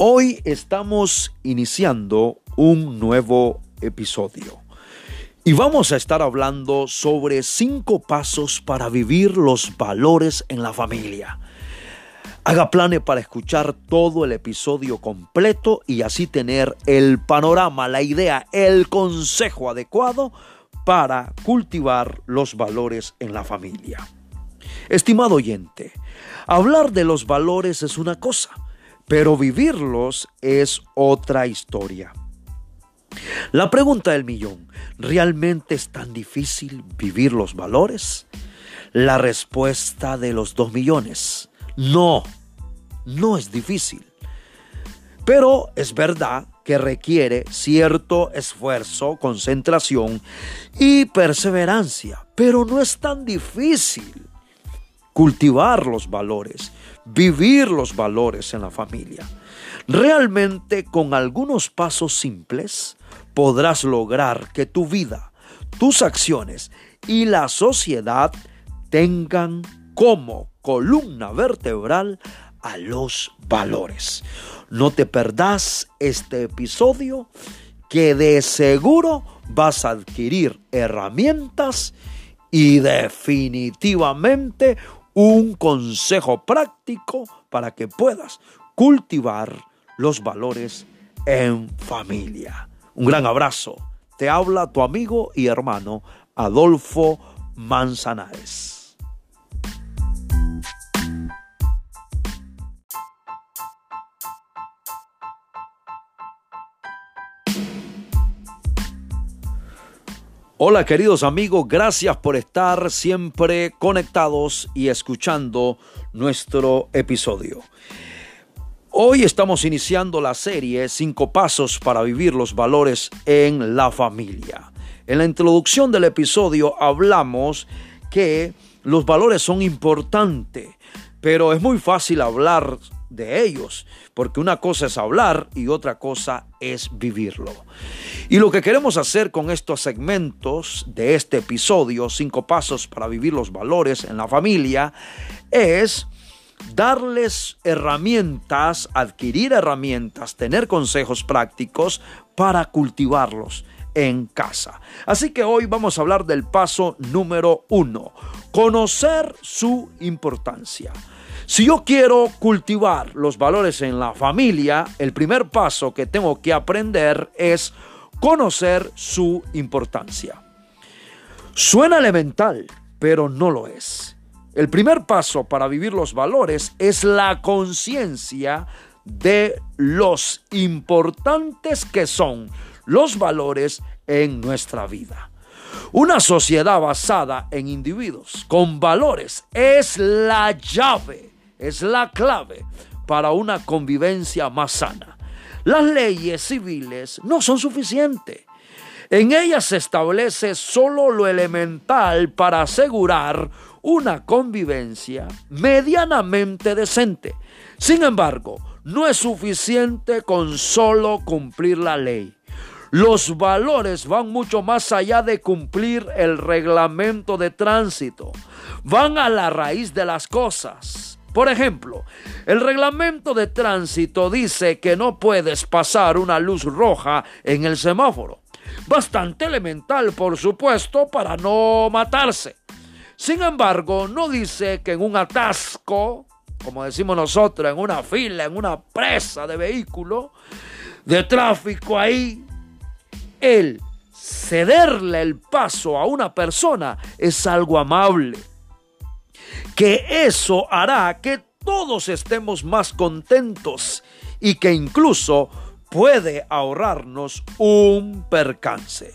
Hoy estamos iniciando un nuevo episodio y vamos a estar hablando sobre cinco pasos para vivir los valores en la familia. Haga planes para escuchar todo el episodio completo y así tener el panorama, la idea, el consejo adecuado para cultivar los valores en la familia. Estimado oyente, hablar de los valores es una cosa pero vivirlos es otra historia. La pregunta del millón, ¿realmente es tan difícil vivir los valores? La respuesta de los dos millones, no, no es difícil. Pero es verdad que requiere cierto esfuerzo, concentración y perseverancia, pero no es tan difícil cultivar los valores, vivir los valores en la familia. Realmente con algunos pasos simples podrás lograr que tu vida, tus acciones y la sociedad tengan como columna vertebral a los valores. No te perdás este episodio que de seguro vas a adquirir herramientas y definitivamente un consejo práctico para que puedas cultivar los valores en familia. Un gran abrazo. Te habla tu amigo y hermano Adolfo Manzanares. Hola queridos amigos, gracias por estar siempre conectados y escuchando nuestro episodio. Hoy estamos iniciando la serie Cinco Pasos para Vivir los Valores en la Familia. En la introducción del episodio hablamos que los valores son importantes, pero es muy fácil hablar de ellos, porque una cosa es hablar y otra cosa es vivirlo. Y lo que queremos hacer con estos segmentos de este episodio, cinco pasos para vivir los valores en la familia, es darles herramientas, adquirir herramientas, tener consejos prácticos para cultivarlos en casa. Así que hoy vamos a hablar del paso número uno, conocer su importancia. Si yo quiero cultivar los valores en la familia, el primer paso que tengo que aprender es conocer su importancia. Suena elemental, pero no lo es. El primer paso para vivir los valores es la conciencia de los importantes que son los valores en nuestra vida. Una sociedad basada en individuos con valores es la llave es la clave para una convivencia más sana. Las leyes civiles no son suficientes. En ellas se establece solo lo elemental para asegurar una convivencia medianamente decente. Sin embargo, no es suficiente con solo cumplir la ley. Los valores van mucho más allá de cumplir el reglamento de tránsito. Van a la raíz de las cosas por ejemplo, el reglamento de tránsito dice que no puedes pasar una luz roja en el semáforo. Bastante elemental, por supuesto, para no matarse. Sin embargo, no dice que en un atasco, como decimos nosotros, en una fila, en una presa de vehículo, de tráfico ahí, el cederle el paso a una persona es algo amable que eso hará que todos estemos más contentos y que incluso puede ahorrarnos un percance.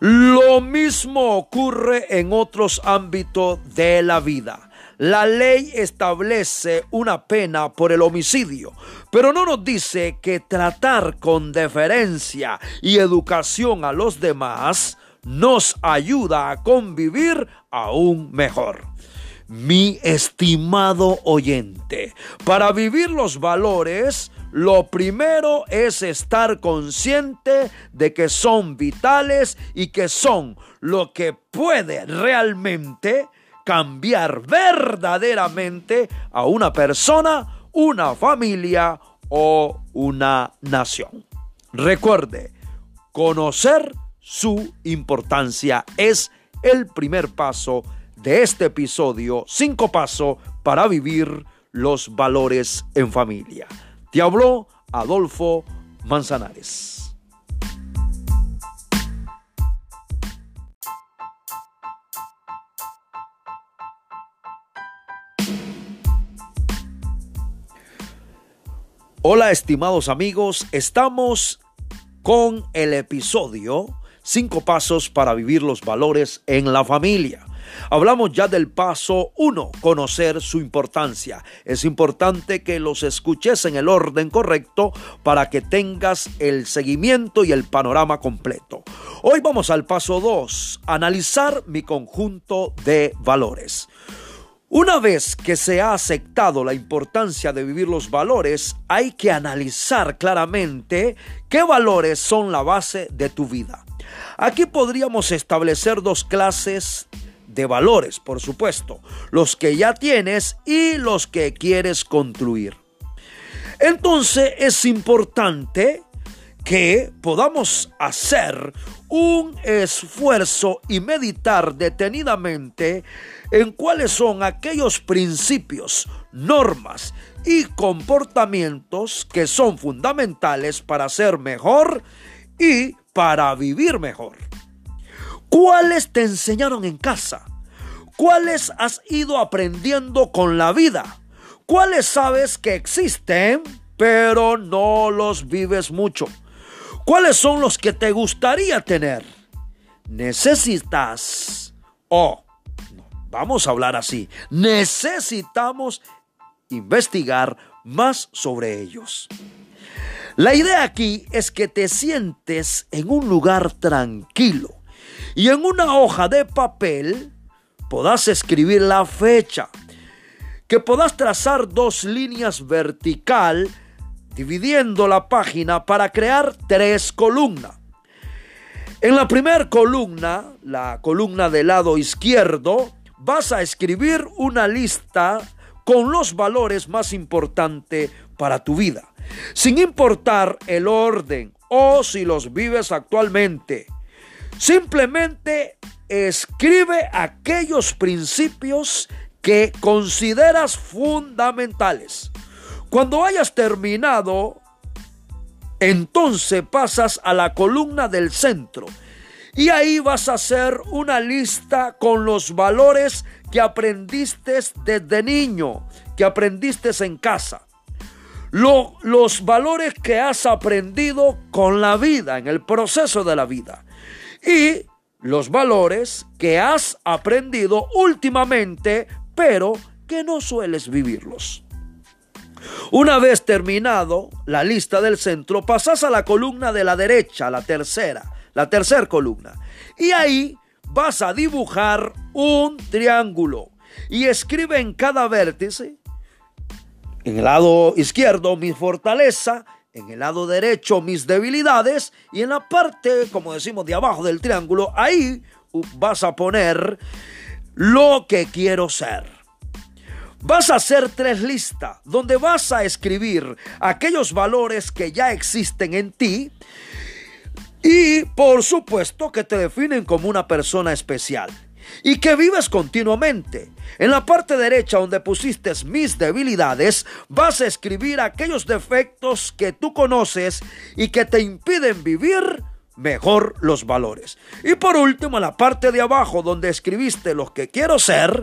Lo mismo ocurre en otros ámbitos de la vida. La ley establece una pena por el homicidio, pero no nos dice que tratar con deferencia y educación a los demás nos ayuda a convivir aún mejor mi estimado oyente. Para vivir los valores, lo primero es estar consciente de que son vitales y que son lo que puede realmente cambiar verdaderamente a una persona, una familia o una nación. Recuerde, conocer su importancia es el primer paso de este episodio, cinco pasos para vivir los valores en familia. Te habló Adolfo Manzanares. Hola estimados amigos, estamos con el episodio 5 pasos para vivir los valores en la familia. Hablamos ya del paso 1, conocer su importancia. Es importante que los escuches en el orden correcto para que tengas el seguimiento y el panorama completo. Hoy vamos al paso 2, analizar mi conjunto de valores. Una vez que se ha aceptado la importancia de vivir los valores, hay que analizar claramente qué valores son la base de tu vida. Aquí podríamos establecer dos clases de valores, por supuesto, los que ya tienes y los que quieres construir. Entonces es importante que podamos hacer un esfuerzo y meditar detenidamente en cuáles son aquellos principios, normas y comportamientos que son fundamentales para ser mejor y para vivir mejor. ¿Cuáles te enseñaron en casa? ¿Cuáles has ido aprendiendo con la vida? ¿Cuáles sabes que existen, pero no los vives mucho? ¿Cuáles son los que te gustaría tener? Necesitas, o vamos a hablar así, necesitamos investigar más sobre ellos. La idea aquí es que te sientes en un lugar tranquilo y en una hoja de papel podás escribir la fecha, que podás trazar dos líneas vertical dividiendo la página para crear tres columnas. En la primera columna, la columna del lado izquierdo, vas a escribir una lista con los valores más importantes para tu vida, sin importar el orden o si los vives actualmente. Simplemente escribe aquellos principios que consideras fundamentales. Cuando hayas terminado, entonces pasas a la columna del centro y ahí vas a hacer una lista con los valores que aprendiste desde niño, que aprendiste en casa. los valores que has aprendido con la vida, en el proceso de la vida. Y los valores que has aprendido últimamente, pero que no sueles vivirlos. Una vez terminado la lista del centro, pasas a la columna de la derecha, la tercera, la tercera columna. Y ahí vas a dibujar un triángulo y escribe en cada vértice, en el lado izquierdo mi fortaleza, en el lado derecho mis debilidades y en la parte, como decimos, de abajo del triángulo, ahí vas a poner lo que quiero ser. Vas a hacer tres listas donde vas a escribir aquellos valores que ya existen en ti y por supuesto que te definen como una persona especial y que vives continuamente. En la parte derecha donde pusiste mis debilidades, vas a escribir aquellos defectos que tú conoces y que te impiden vivir mejor los valores. Y por último, en la parte de abajo donde escribiste los que quiero ser,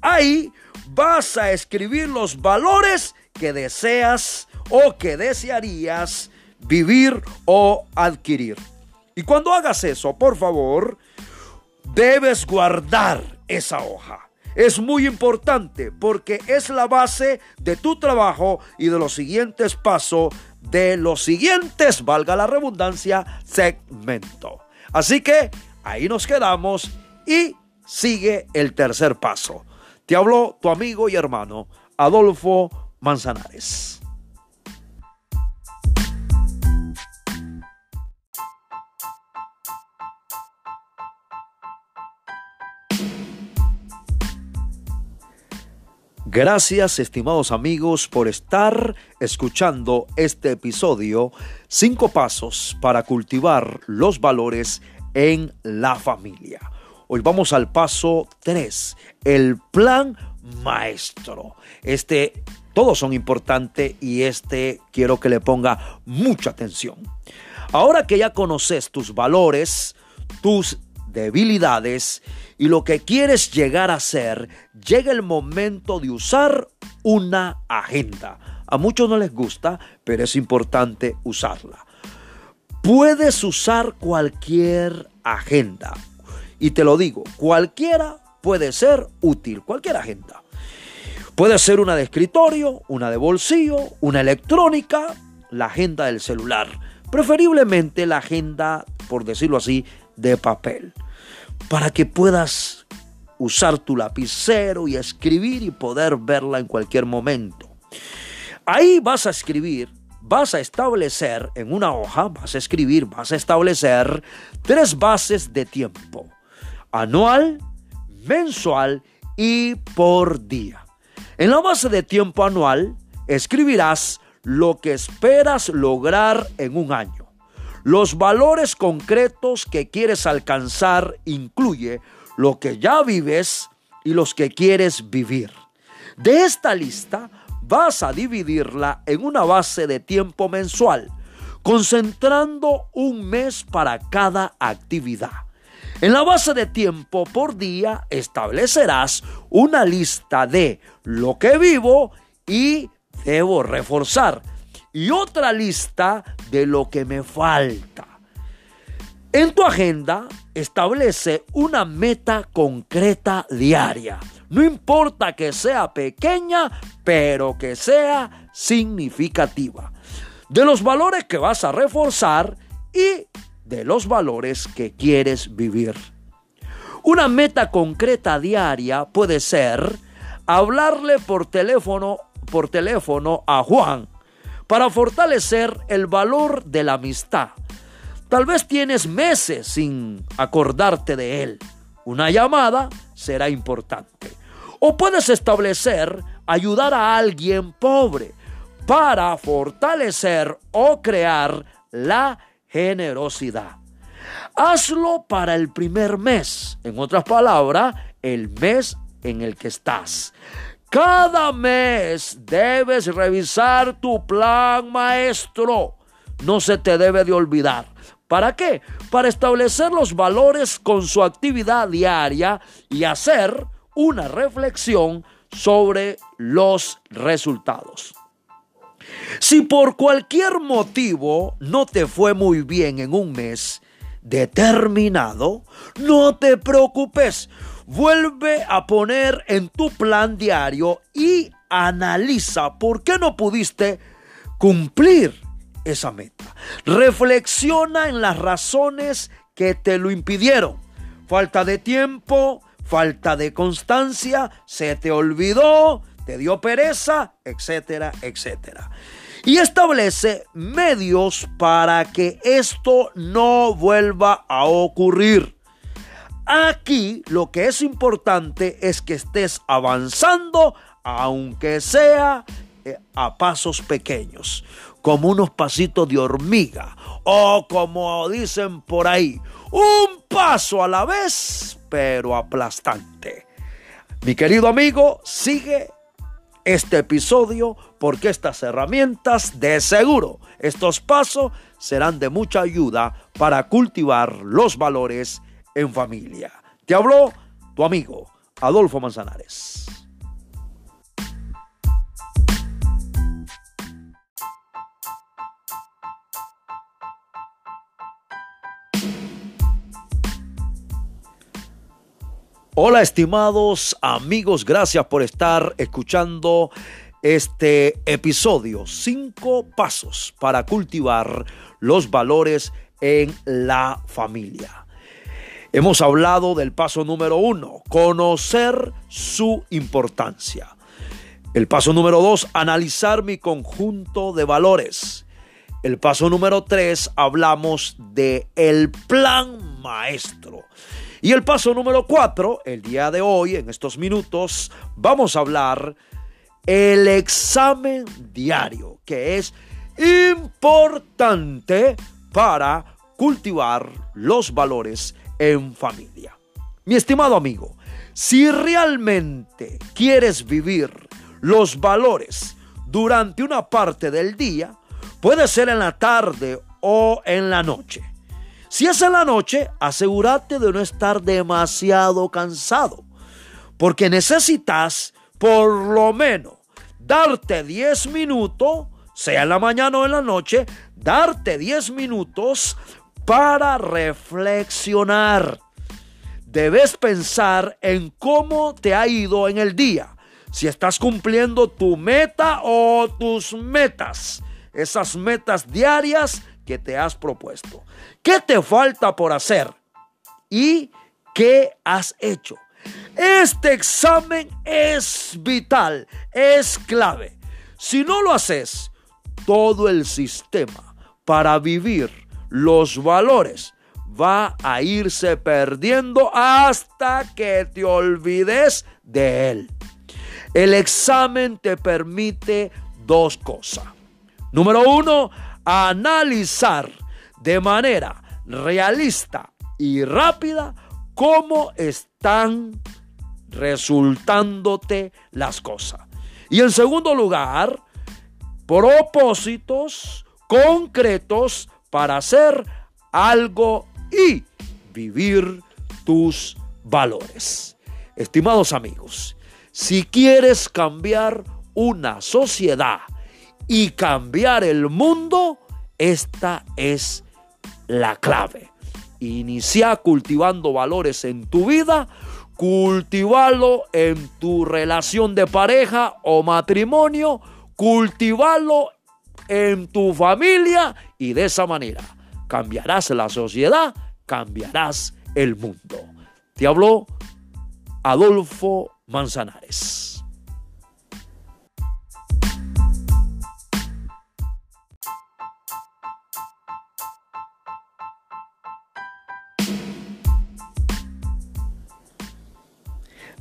ahí vas a escribir los valores que deseas o que desearías vivir o adquirir. Y cuando hagas eso, por favor, debes guardar esa hoja. Es muy importante porque es la base de tu trabajo y de los siguientes pasos de los siguientes, valga la redundancia, segmento. Así que ahí nos quedamos y sigue el tercer paso. Te habló tu amigo y hermano Adolfo Manzanares. Gracias, estimados amigos, por estar escuchando este episodio, Cinco Pasos para cultivar los valores en la familia. Hoy vamos al paso 3, el plan maestro. Este, todos son importantes y este quiero que le ponga mucha atención. Ahora que ya conoces tus valores, tus debilidades y lo que quieres llegar a ser, llega el momento de usar una agenda. A muchos no les gusta, pero es importante usarla. Puedes usar cualquier agenda. Y te lo digo, cualquiera puede ser útil, cualquier agenda. Puede ser una de escritorio, una de bolsillo, una electrónica, la agenda del celular. Preferiblemente la agenda, por decirlo así, de papel para que puedas usar tu lapicero y escribir y poder verla en cualquier momento. Ahí vas a escribir, vas a establecer en una hoja, vas a escribir, vas a establecer tres bases de tiempo. Anual, mensual y por día. En la base de tiempo anual escribirás lo que esperas lograr en un año. Los valores concretos que quieres alcanzar incluye lo que ya vives y los que quieres vivir. De esta lista vas a dividirla en una base de tiempo mensual, concentrando un mes para cada actividad. En la base de tiempo por día establecerás una lista de lo que vivo y debo reforzar y otra lista de lo que me falta. En tu agenda establece una meta concreta diaria. No importa que sea pequeña, pero que sea significativa. De los valores que vas a reforzar y de los valores que quieres vivir. Una meta concreta diaria puede ser hablarle por teléfono, por teléfono a Juan para fortalecer el valor de la amistad. Tal vez tienes meses sin acordarte de él. Una llamada será importante. O puedes establecer ayudar a alguien pobre para fortalecer o crear la generosidad. Hazlo para el primer mes, en otras palabras, el mes en el que estás. Cada mes debes revisar tu plan maestro. No se te debe de olvidar. ¿Para qué? Para establecer los valores con su actividad diaria y hacer una reflexión sobre los resultados. Si por cualquier motivo no te fue muy bien en un mes determinado, no te preocupes Vuelve a poner en tu plan diario y analiza por qué no pudiste cumplir esa meta. Reflexiona en las razones que te lo impidieron. Falta de tiempo, falta de constancia, se te olvidó, te dio pereza, etcétera, etcétera. Y establece medios para que esto no vuelva a ocurrir. Aquí lo que es importante es que estés avanzando, aunque sea eh, a pasos pequeños, como unos pasitos de hormiga, o como dicen por ahí, un paso a la vez, pero aplastante. Mi querido amigo, sigue este episodio porque estas herramientas de seguro, estos pasos serán de mucha ayuda para cultivar los valores en familia. Te habló tu amigo Adolfo Manzanares. Hola estimados amigos, gracias por estar escuchando este episodio. Cinco pasos para cultivar los valores en la familia. Hemos hablado del paso número uno, conocer su importancia. El paso número dos, analizar mi conjunto de valores. El paso número tres, hablamos de el plan maestro. Y el paso número cuatro, el día de hoy, en estos minutos, vamos a hablar el examen diario, que es importante para cultivar los valores en familia. Mi estimado amigo, si realmente quieres vivir los valores durante una parte del día, puede ser en la tarde o en la noche. Si es en la noche, asegúrate de no estar demasiado cansado, porque necesitas por lo menos darte 10 minutos, sea en la mañana o en la noche, darte 10 minutos para reflexionar. Debes pensar en cómo te ha ido en el día, si estás cumpliendo tu meta o tus metas, esas metas diarias que te has propuesto. ¿Qué te falta por hacer? ¿Y qué has hecho? Este examen es vital, es clave. Si no lo haces, todo el sistema para vivir los valores va a irse perdiendo hasta que te olvides de él. El examen te permite dos cosas. Número uno, analizar de manera realista y rápida cómo están resultándote las cosas. Y en segundo lugar, propósitos concretos para hacer algo y vivir tus valores. Estimados amigos, si quieres cambiar una sociedad y cambiar el mundo, esta es la clave. Inicia cultivando valores en tu vida, cultivalo en tu relación de pareja o matrimonio, cultivalo en tu familia y de esa manera cambiarás la sociedad, cambiarás el mundo. Te habló Adolfo Manzanares.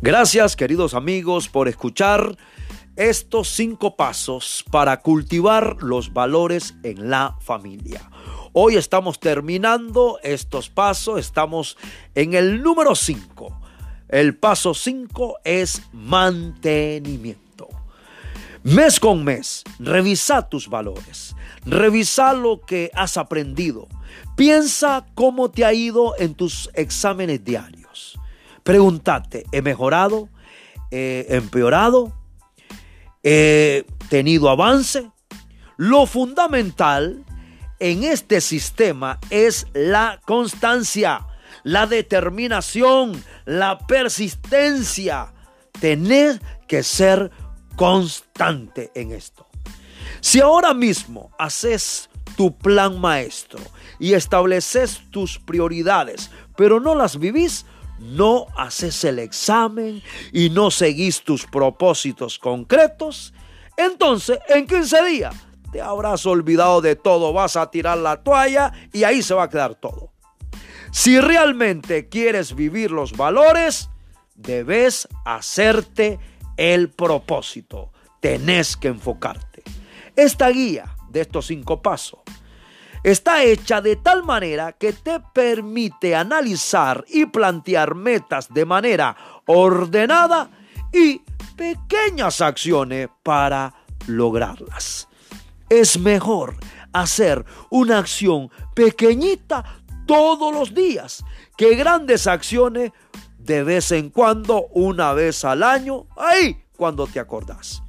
Gracias queridos amigos por escuchar estos cinco pasos para cultivar los valores en la familia. Hoy estamos terminando estos pasos, estamos en el número 5. El paso 5 es mantenimiento. Mes con mes, revisa tus valores, revisa lo que has aprendido, piensa cómo te ha ido en tus exámenes diarios Pregúntate, ¿he mejorado? ¿He empeorado? ¿He tenido avance? Lo fundamental en este sistema es la constancia, la determinación, la persistencia. Tener que ser constante en esto. Si ahora mismo haces tu plan maestro y estableces tus prioridades, pero no las vivís, no haces el examen y no seguís tus propósitos concretos, entonces en 15 días te habrás olvidado de todo, vas a tirar la toalla y ahí se va a quedar todo. Si realmente quieres vivir los valores, debes hacerte el propósito, tenés que enfocarte. Esta guía de estos cinco pasos está hecha de tal manera que te permite analizar y plantear metas de manera ordenada y pequeñas acciones para lograrlas. Es mejor hacer una acción pequeñita todos los días que grandes acciones de vez en cuando, una vez al año, ahí cuando te acordás.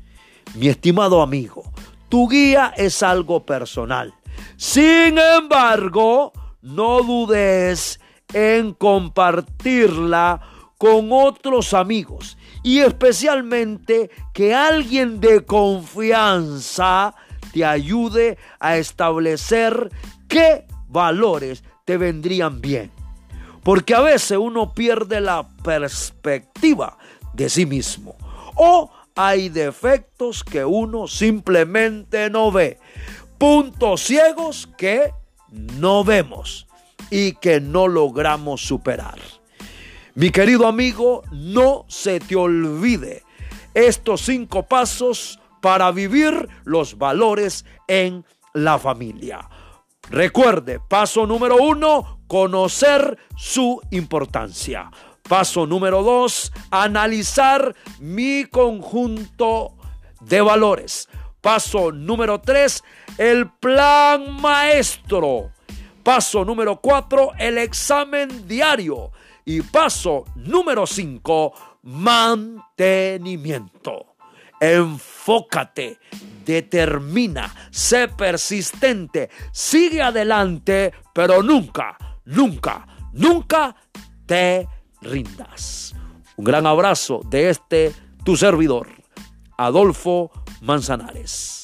Mi estimado amigo, tu guía es algo personal sin embargo, no dudes en compartirla con otros amigos y especialmente que alguien de confianza te ayude a establecer qué valores te vendrían bien. Porque a veces uno pierde la perspectiva de sí mismo o hay defectos que uno simplemente no ve puntos ciegos que no vemos y que no logramos superar. Mi querido amigo, no se te olvide estos cinco pasos para vivir los valores en la familia. Recuerde, paso número uno, conocer su importancia. Paso número dos, analizar mi conjunto de valores. Paso número tres, el plan maestro. Paso número cuatro, el examen diario. Y paso número cinco, mantenimiento. Enfócate, determina, sé persistente, sigue adelante, pero nunca, nunca, nunca te rindas. Un gran abrazo de este tu servidor, Adolfo Manzanares.